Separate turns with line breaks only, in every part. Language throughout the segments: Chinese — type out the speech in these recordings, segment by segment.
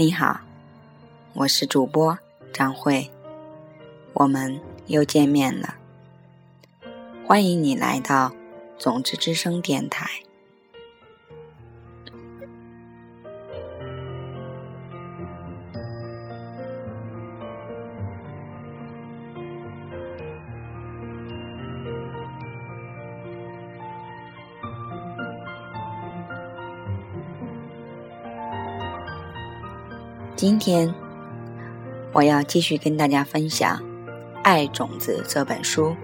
你好，我是主播张慧，我们又见面了。欢迎你来到种子之声电台。今天我要继续跟大家分享《爱种子》这本书。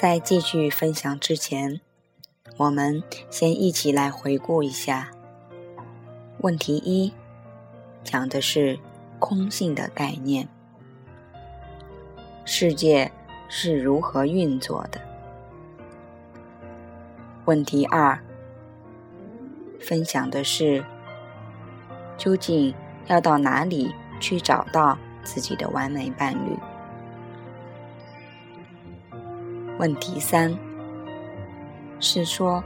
在继续分享之前，我们先一起来回顾一下。问题一讲的是空性的概念，世界是如何运作的？问题二分享的是究竟要到哪里去找到自己的完美伴侣？问题三，是说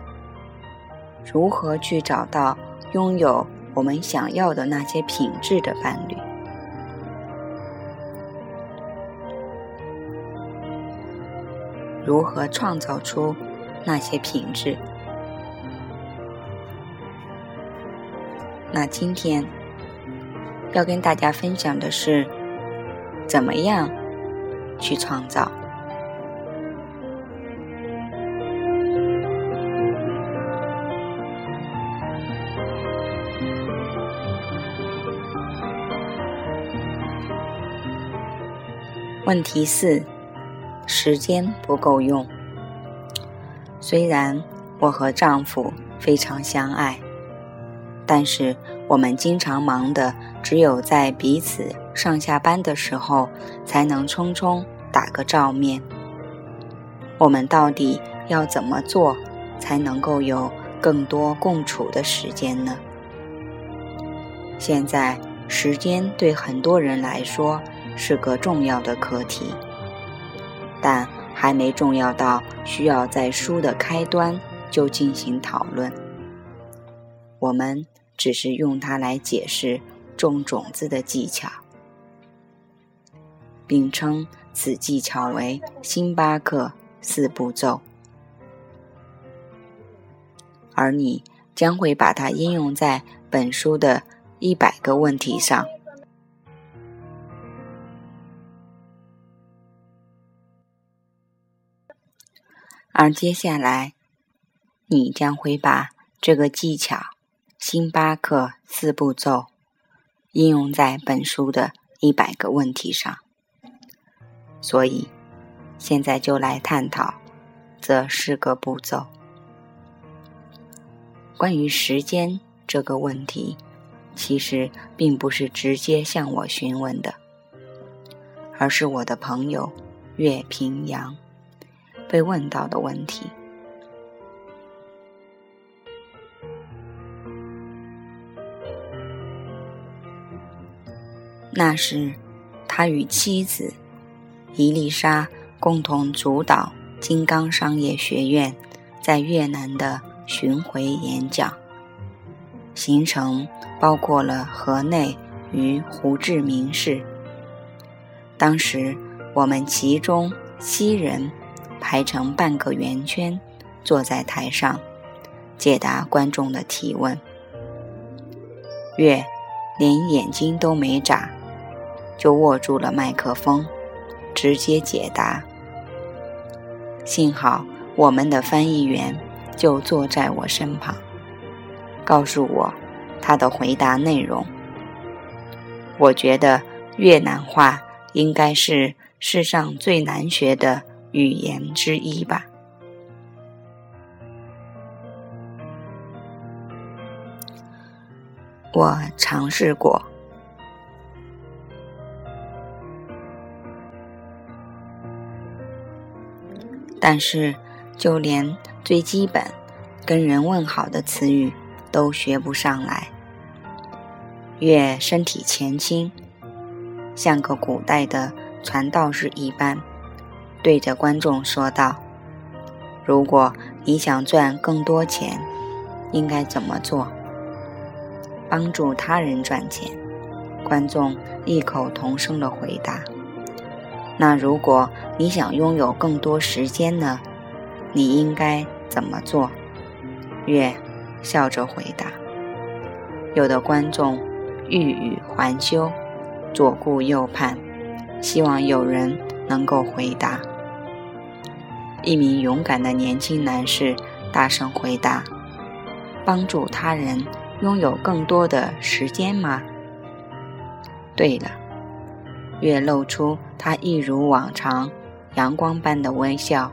如何去找到拥有我们想要的那些品质的伴侣？如何创造出那些品质？那今天要跟大家分享的是，怎么样去创造？问题四：时间不够用。虽然我和丈夫非常相爱，但是我们经常忙的只有在彼此上下班的时候才能匆匆打个照面。我们到底要怎么做才能够有更多共处的时间呢？现在，时间对很多人来说。是个重要的课题，但还没重要到需要在书的开端就进行讨论。我们只是用它来解释种种子的技巧，并称此技巧为星巴克四步骤，而你将会把它应用在本书的一百个问题上。而接下来，你将会把这个技巧——星巴克四步骤——应用在本书的一百个问题上。所以，现在就来探讨这四个步骤。关于时间这个问题，其实并不是直接向我询问的，而是我的朋友岳平阳。被问到的问题，那是他与妻子伊丽莎共同主导金刚商业学院在越南的巡回演讲，行程包括了河内与胡志明市。当时我们其中七人。排成半个圆圈，坐在台上解答观众的提问。月连眼睛都没眨，就握住了麦克风，直接解答。幸好我们的翻译员就坐在我身旁，告诉我他的回答内容。我觉得越南话应该是世上最难学的。语言之一吧。我尝试过，但是就连最基本跟人问好的词语都学不上来。月身体前倾，像个古代的传道士一般，对着观众说道：“如果你想赚更多钱，应该怎么做？帮助他人赚钱。”观众异口同声的回答：“那如果你想拥有更多时间呢？你应该怎么做？”月笑着回答。有的观众。欲语还休，左顾右盼，希望有人能够回答。一名勇敢的年轻男士大声回答：“帮助他人，拥有更多的时间吗？”对了，月露出他一如往常阳光般的微笑。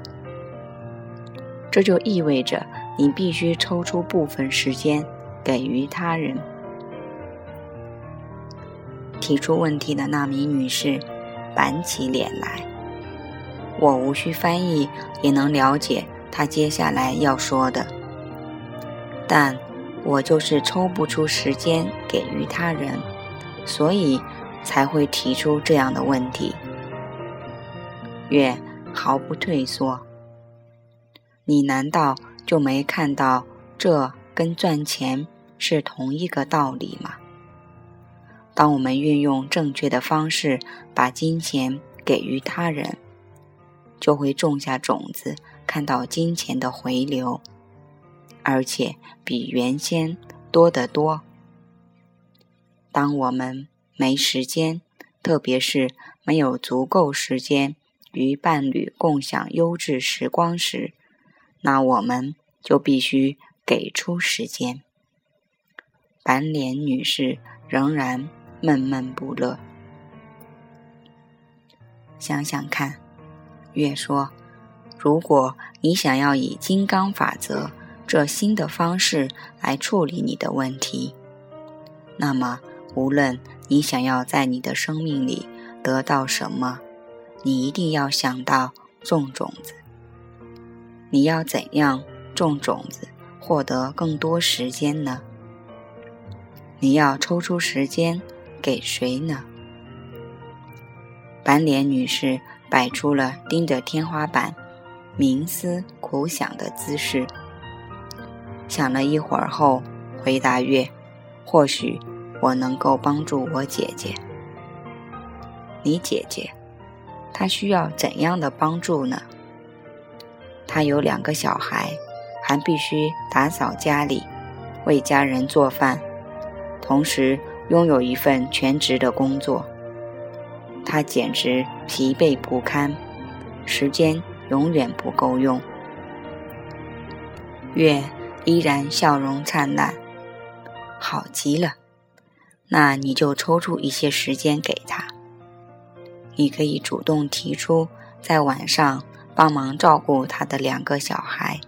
这就意味着你必须抽出部分时间给予他人。提出问题的那名女士板起脸来，我无需翻译也能了解他接下来要说的，但我就是抽不出时间给予他人，所以才会提出这样的问题。月毫不退缩，你难道就没看到这跟赚钱是同一个道理吗？当我们运用正确的方式把金钱给予他人，就会种下种子，看到金钱的回流，而且比原先多得多。当我们没时间，特别是没有足够时间与伴侣共享优质时光时，那我们就必须给出时间。板脸女士仍然。闷闷不乐。想想看，月说：“如果你想要以金刚法则这新的方式来处理你的问题，那么无论你想要在你的生命里得到什么，你一定要想到种种子。你要怎样种种子，获得更多时间呢？你要抽出时间。”给谁呢？板脸女士摆出了盯着天花板、冥思苦想的姿势，想了一会儿后回答：“月，或许我能够帮助我姐姐。你姐姐，她需要怎样的帮助呢？她有两个小孩，还必须打扫家里，为家人做饭，同时。”拥有一份全职的工作，她简直疲惫不堪，时间永远不够用。月依然笑容灿烂，好极了。那你就抽出一些时间给他。你可以主动提出在晚上帮忙照顾他的两个小孩，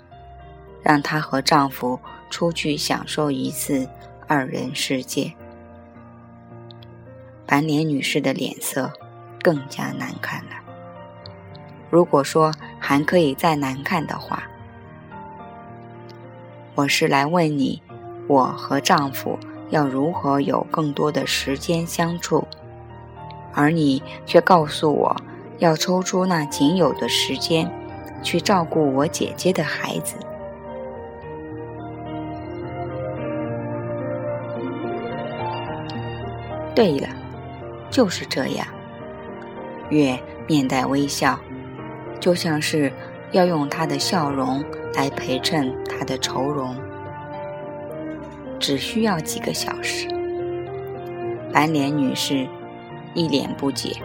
让她和丈夫出去享受一次二人世界。板脸女士的脸色更加难看了。如果说还可以再难看的话，我是来问你，我和丈夫要如何有更多的时间相处，而你却告诉我要抽出那仅有的时间去照顾我姐姐的孩子。对了。就是这样，月面带微笑，就像是要用他的笑容来陪衬他的愁容。只需要几个小时。白脸女士一脸不解：“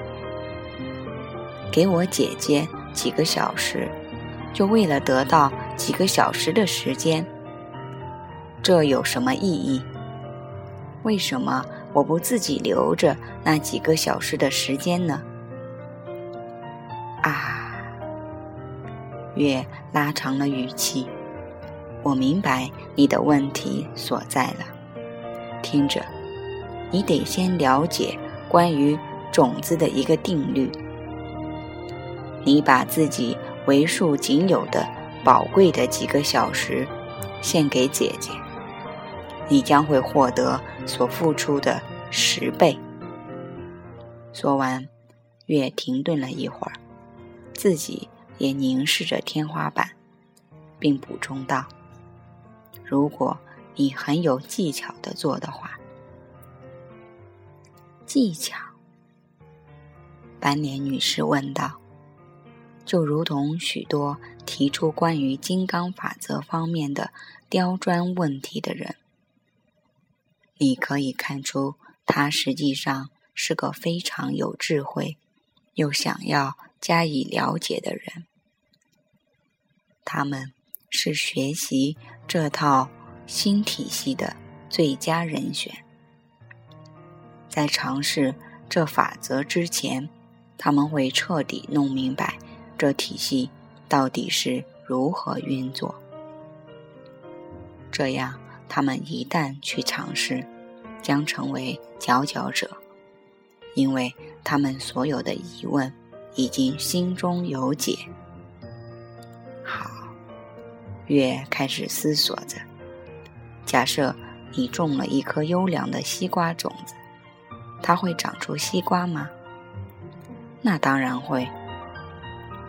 给我姐姐几个小时，就为了得到几个小时的时间，这有什么意义？为什么？”我不自己留着那几个小时的时间呢？月拉长了语气。我明白你的问题所在了。听着，你得先了解关于种子的一个定律。你把自己为数仅有的宝贵的几个小时，献给姐姐，你将会获得所付出的十倍。说完，月停顿了一会儿，自己也凝视着天花板，并补充道：“如果你很有技巧的做的话，技巧。”斑脸女士问道。就如同许多提出关于金刚法则方面的刁钻问题的人，你可以看出他实际上是个非常有智慧又想要加以了解的人。他们是学习这套新体系的最佳人选。在尝试这法则之前，他们会彻底弄明白。这体系到底是如何运作？这样，他们一旦去尝试，将成为佼佼者，因为他们所有的疑问已经心中有解。月开始思索着：假设你种了一颗优良的西瓜种子，它会长出西瓜吗？那当然会。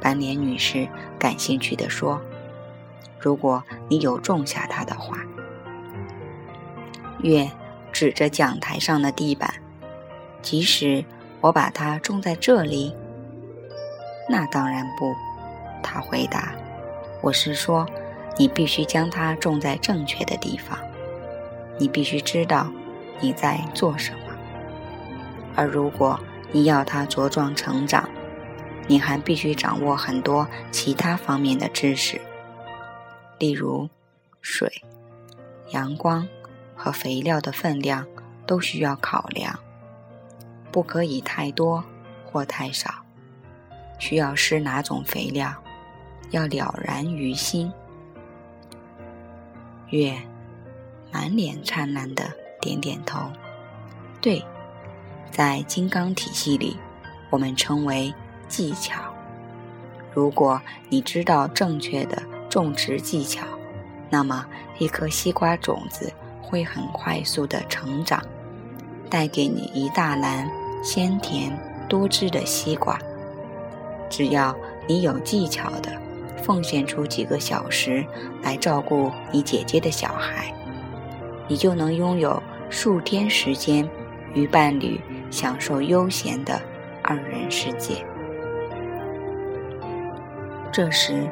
斑脸女士感兴趣地说：“如果你有种下它的话。”月指着讲台上的地板，即使我把它种在这里，那当然不。他回答：“我是说，你必须将它种在正确的地方。你必须知道你在做什么。而如果你要它茁壮成长，”你还必须掌握很多其他方面的知识，例如水、阳光和肥料的分量都需要考量，不可以太多或太少。需要施哪种肥料，要了然于心。月满脸灿烂的点点头，对，在金刚体系里，我们称为。技巧。如果你知道正确的种植技巧，那么一颗西瓜种子会很快速的成长，带给你一大篮鲜甜多汁的西瓜。只要你有技巧的奉献出几个小时来照顾你姐姐的小孩，你就能拥有数天时间与伴侣享受悠闲的二人世界。这时，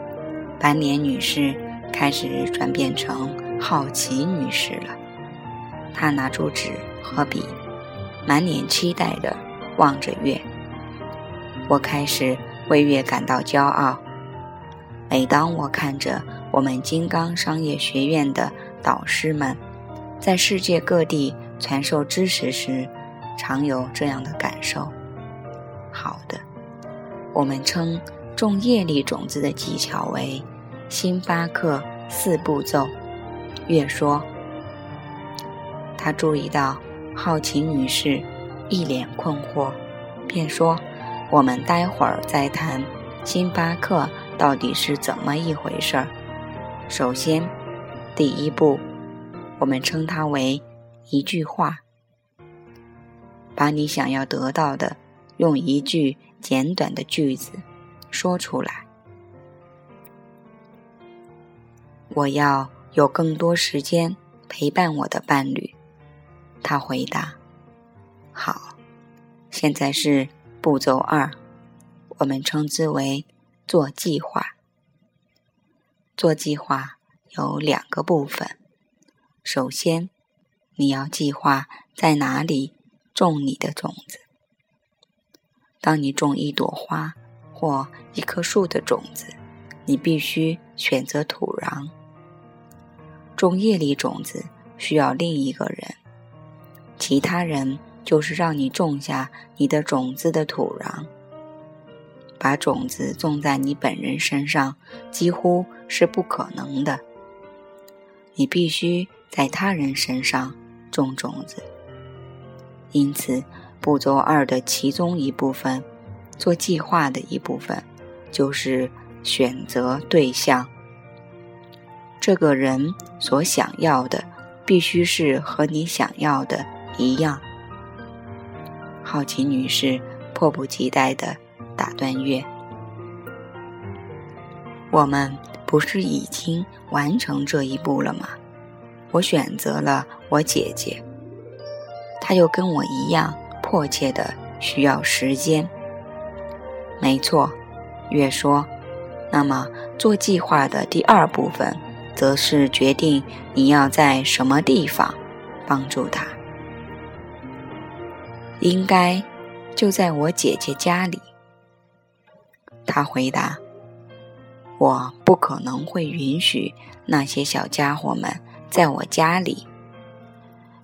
斑脸女士开始转变成好奇女士了。她拿出纸和笔，满脸期待地望着月。我开始为月感到骄傲。每当我看着我们金刚商业学院的导师们在世界各地传授知识时，常有这样的感受。好的，我们称。种业力种子的技巧为星巴克四步骤。月说，他注意到好奇女士一脸困惑，便说：“我们待会儿再谈星巴克到底是怎么一回事儿。首先，第一步，我们称它为一句话，把你想要得到的用一句简短的句子。”说出来。我要有更多时间陪伴我的伴侣。他回答：“好，现在是步骤二，我们称之为做计划。做计划有两个部分。首先，你要计划在哪里种你的种子。当你种一朵花。”或一棵树的种子，你必须选择土壤。种叶里种子需要另一个人，其他人就是让你种下你的种子的土壤。把种子种在你本人身上几乎是不可能的，你必须在他人身上种种子。因此，步骤二的其中一部分。做计划的一部分，就是选择对象。这个人所想要的，必须是和你想要的一样。好奇女士迫不及待地打断月：“我们不是已经完成这一步了吗？我选择了我姐姐，她又跟我一样迫切的需要时间。”没错，月说：“那么做计划的第二部分。”则是决定你要在什么地方帮助他，应该就在我姐姐家里。他回答：“我不可能会允许那些小家伙们在我家里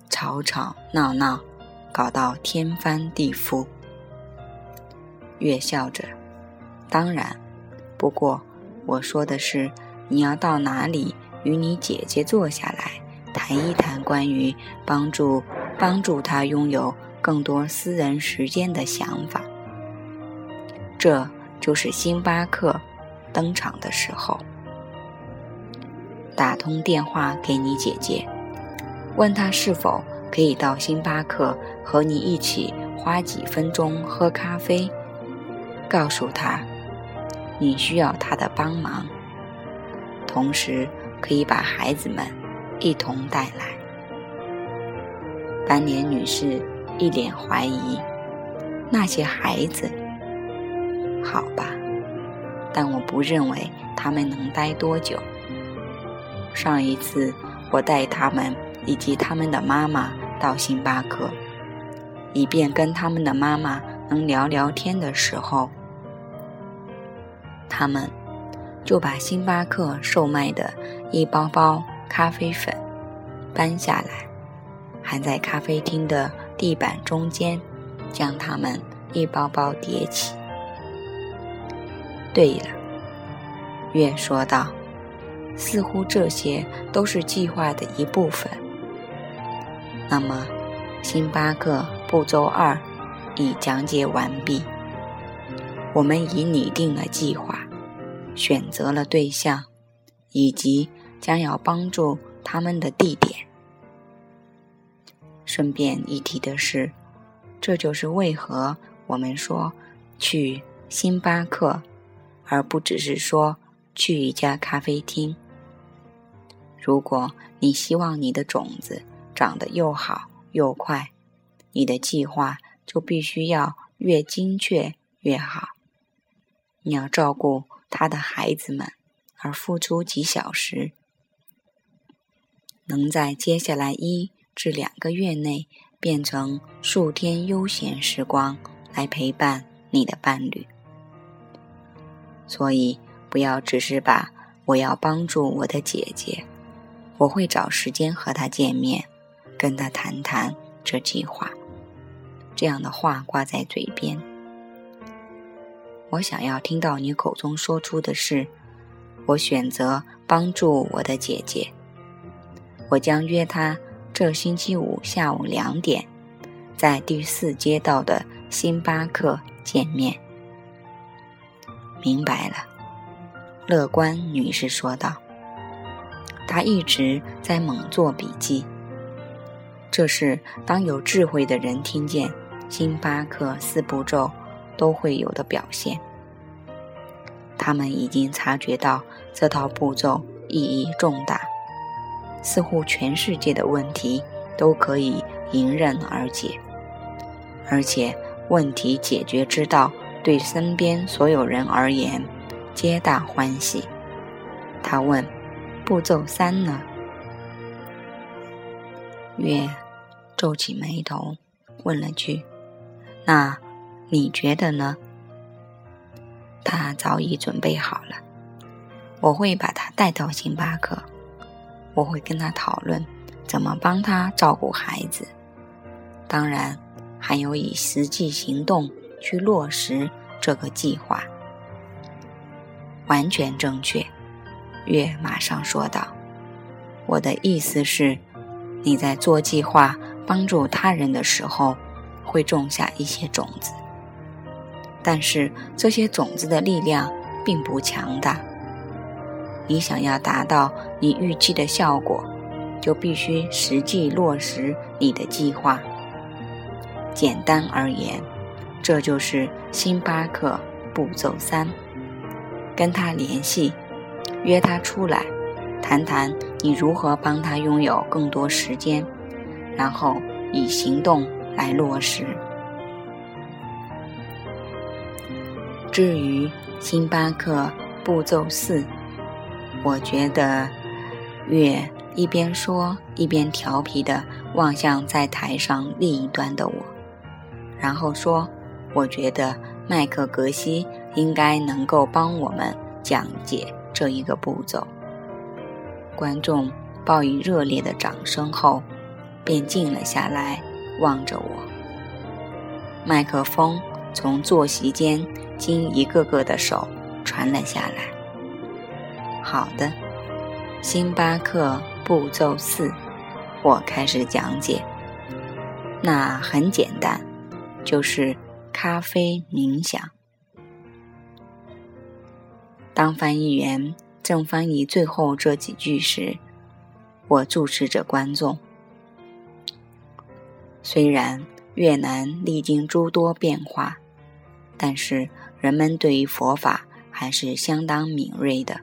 吵吵闹闹，搞到天翻地覆。”月笑着：“当然，不过我说的是你要到哪里。”与你姐姐坐下来谈一谈关于帮助帮助她拥有更多私人时间的想法。这就是星巴克登场的时候。打通电话给你姐姐，问她是否可以到星巴克和你一起花几分钟喝咖啡。告诉她，你需要她的帮忙，同时。可以把孩子们一同带来。斑脸女士一脸怀疑：“那些孩子，好吧，但我不认为他们能待多久。上一次我带他们以及他们的妈妈到星巴克，以便跟他们的妈妈能聊聊天的时候，他们。”就把星巴克售卖的一包包咖啡粉搬下来，还在咖啡厅的地板中间将它们一包包叠起。对了，月说道，似乎这些都是计划的一部分。那么，星巴克步骤二已讲解完毕，我们已拟定了计划。选择了对象，以及将要帮助他们的地点。顺便一提的是，这就是为何我们说去星巴克，而不只是说去一家咖啡厅。如果你希望你的种子长得又好又快，你的计划就必须要越精确越好。你要照顾。他的孩子们，而付出几小时，能在接下来一至两个月内变成数天悠闲时光来陪伴你的伴侣。所以，不要只是把“我要帮助我的姐姐，我会找时间和她见面，跟她谈谈这计划”这样的话挂在嘴边。我想要听到你口中说出的是：“我选择帮助我的姐姐。我将约她这星期五下午两点，在第四街道的星巴克见面。”明白了，乐观女士说道。她一直在猛做笔记。这是当有智慧的人听见星巴克四步骤。都会有的表现。他们已经察觉到这套步骤意义重大，似乎全世界的问题都可以迎刃而解，而且问题解决之道对身边所有人而言皆大欢喜。他问：“步骤三呢？”月皱起眉头，问了句：“那？”你觉得呢？他早已准备好了，我会把他带到星巴克，我会跟他讨论怎么帮他照顾孩子，当然还有以实际行动去落实这个计划。完全正确，月马上说道：“我的意思是，你在做计划帮助他人的时候，会种下一些种子。”但是这些种子的力量并不强大。你想要达到你预期的效果，就必须实际落实你的计划。简单而言，这就是星巴克步骤三：跟他联系，约他出来，谈谈你如何帮他拥有更多时间，然后以行动来落实。至于星巴克步骤四，我觉得月一边说一边调皮地望向在台上另一端的我，然后说：“我觉得麦克格西应该能够帮我们讲解这一个步骤。”观众报以热烈的掌声后，便静了下来，望着我。麦克风从坐席间。经一个个的手传了下来。好的，星巴克步骤四，我开始讲解。那很简单，就是咖啡冥想。当翻译员正翻译最后这几句时，我注视着观众。虽然越南历经诸多变化。但是人们对于佛法还是相当敏锐的。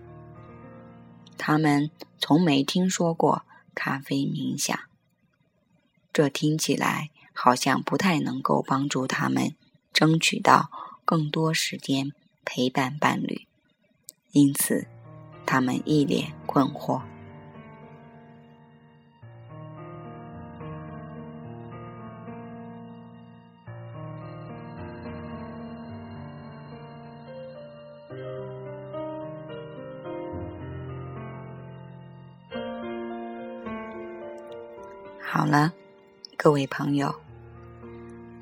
他们从没听说过咖啡冥想，这听起来好像不太能够帮助他们争取到更多时间陪伴伴侣，因此他们一脸困惑。好了，各位朋友，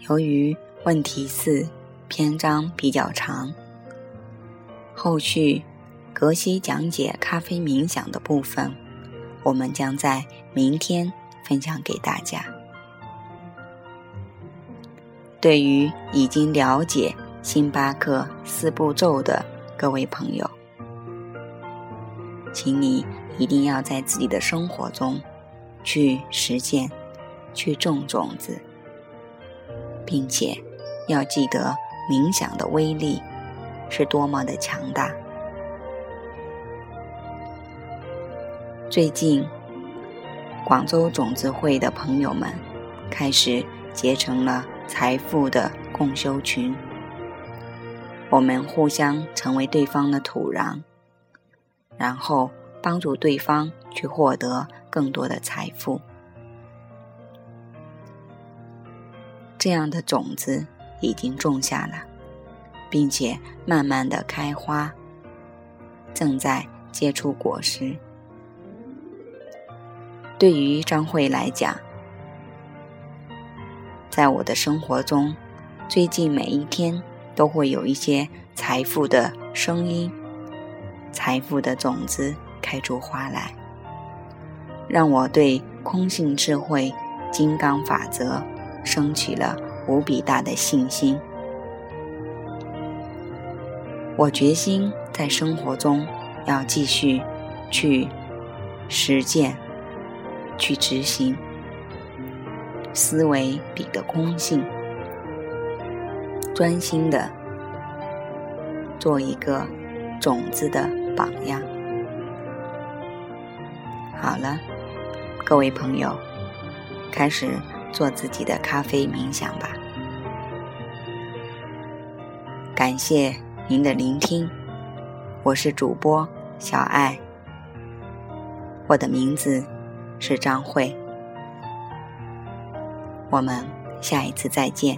由于问题四篇章比较长，后续格西讲解咖啡冥想的部分，我们将在明天分享给大家。对于已经了解星巴克四步骤的各位朋友，请你一定要在自己的生活中。去实践，去种种子，并且要记得冥想的威力是多么的强大。最近，广州种子会的朋友们开始结成了财富的共修群，我们互相成为对方的土壤，然后帮助对方去获得。更多的财富，这样的种子已经种下了，并且慢慢的开花，正在结出果实。对于张慧来讲，在我的生活中，最近每一天都会有一些财富的声音，财富的种子开出花来。让我对空性智慧、金刚法则升起了无比大的信心。我决心在生活中要继续去实践、去执行思维比的空性，专心的做一个种子的榜样。好了。各位朋友，开始做自己的咖啡冥想吧。感谢您的聆听，我是主播小爱，我的名字是张慧，我们下一次再见。